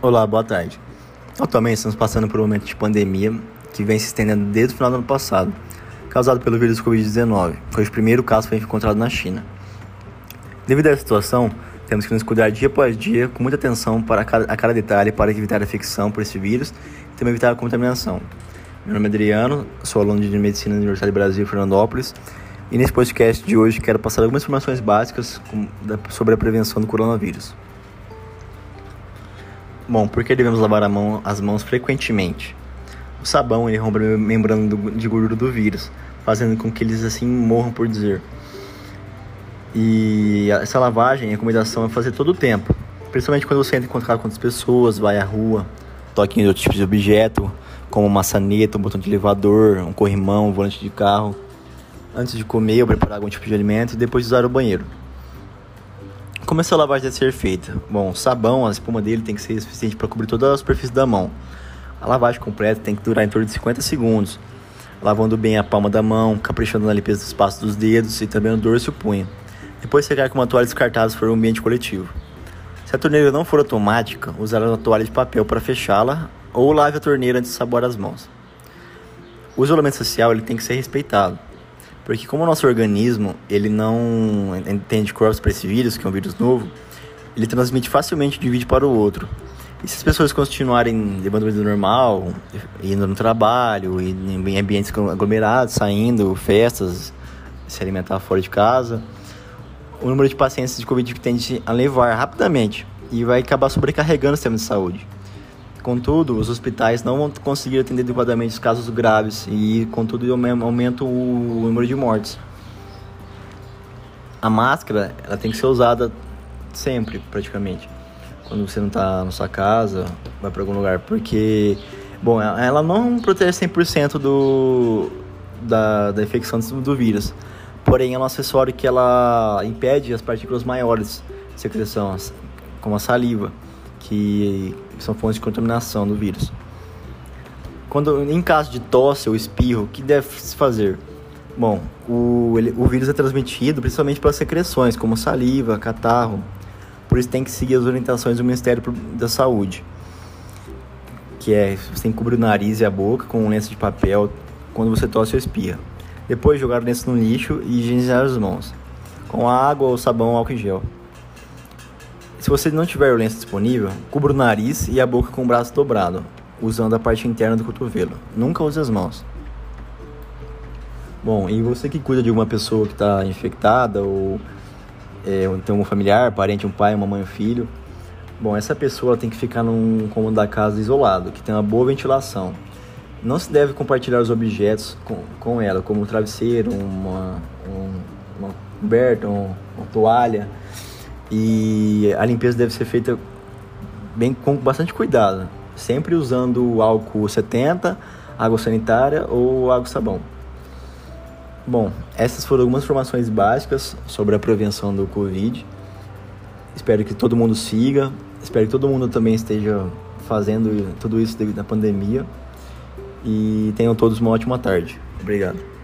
Olá, boa tarde. Atualmente estamos passando por um momento de pandemia que vem se estendendo desde o final do ano passado, causado pelo vírus Covid-19, cujo primeiro caso foi encontrado na China. Devido a essa situação, temos que nos cuidar dia após dia com muita atenção para cada, a cada detalhe para evitar a infecção por esse vírus e também evitar a contaminação. Meu nome é Adriano, sou aluno de Medicina da Universidade do Brasil, Fernandópolis, e nesse podcast de hoje quero passar algumas informações básicas sobre a prevenção do coronavírus. Bom, por que devemos lavar mão, as mãos frequentemente? O sabão ele rompe a membrana do, de gordura do vírus, fazendo com que eles assim morram por dizer. E essa lavagem, a recomendação é fazer todo o tempo, principalmente quando você entra em contato com outras pessoas, vai à rua, toque em outros tipos de objeto, como maçaneta, um botão de elevador, um corrimão, um volante de carro, antes de comer ou preparar algum tipo de alimento e depois de usar o banheiro. Como essa lavagem deve ser feita? Bom, o sabão, a espuma dele tem que ser suficiente para cobrir toda a superfície da mão. A lavagem completa tem que durar em torno de 50 segundos, lavando bem a palma da mão, caprichando na limpeza do espaço dos dedos e também no dorso e o punho. Depois secar com uma toalha descartável se for um ambiente coletivo. Se a torneira não for automática, usar uma toalha de papel para fechá-la ou lave a torneira antes de saboar as mãos. O isolamento social ele tem que ser respeitado. Porque como o nosso organismo, ele não entende corpos para esse vírus, que é um vírus novo, ele transmite facilmente de um vídeo para o outro. E se as pessoas continuarem levando vida normal, indo no trabalho, em ambientes aglomerados, saindo, festas, se alimentar fora de casa, o número de pacientes de Covid tende a levar rapidamente e vai acabar sobrecarregando o sistema de saúde. Contudo, os hospitais não vão conseguir atender adequadamente os casos graves e, contudo, aumenta o número de mortes. A máscara ela tem que ser usada sempre, praticamente, quando você não está na sua casa, vai para algum lugar, porque, bom, ela não protege 100% do, da, da infecção do vírus, porém é um acessório que ela impede as partículas maiores de secreção, como a saliva que são fontes de contaminação do vírus. Quando, em caso de tosse ou espirro, o que deve se fazer? Bom, o, ele, o vírus é transmitido principalmente pelas secreções, como saliva, catarro. Por isso tem que seguir as orientações do Ministério da Saúde. Que é, você tem que cobrir o nariz e a boca com um lenço de papel quando você tosse ou espirra. Depois jogar o lenço no lixo e higienizar as mãos. Com água ou sabão ou álcool em gel. Se você não tiver o lenço disponível, cubra o nariz e a boca com o braço dobrado, usando a parte interna do cotovelo. Nunca use as mãos. Bom, e você que cuida de uma pessoa que está infectada ou é, tem um familiar, parente, um pai, uma mãe, um filho, bom, essa pessoa tem que ficar num cômodo da casa isolado, que tem uma boa ventilação. Não se deve compartilhar os objetos com, com ela, como um travesseiro, uma, um, uma coberta, um, uma toalha e a limpeza deve ser feita bem com bastante cuidado, sempre usando álcool 70, água sanitária ou água sabão. Bom, essas foram algumas informações básicas sobre a prevenção do Covid. Espero que todo mundo siga, espero que todo mundo também esteja fazendo tudo isso à pandemia. E tenham todos uma ótima tarde. Obrigado.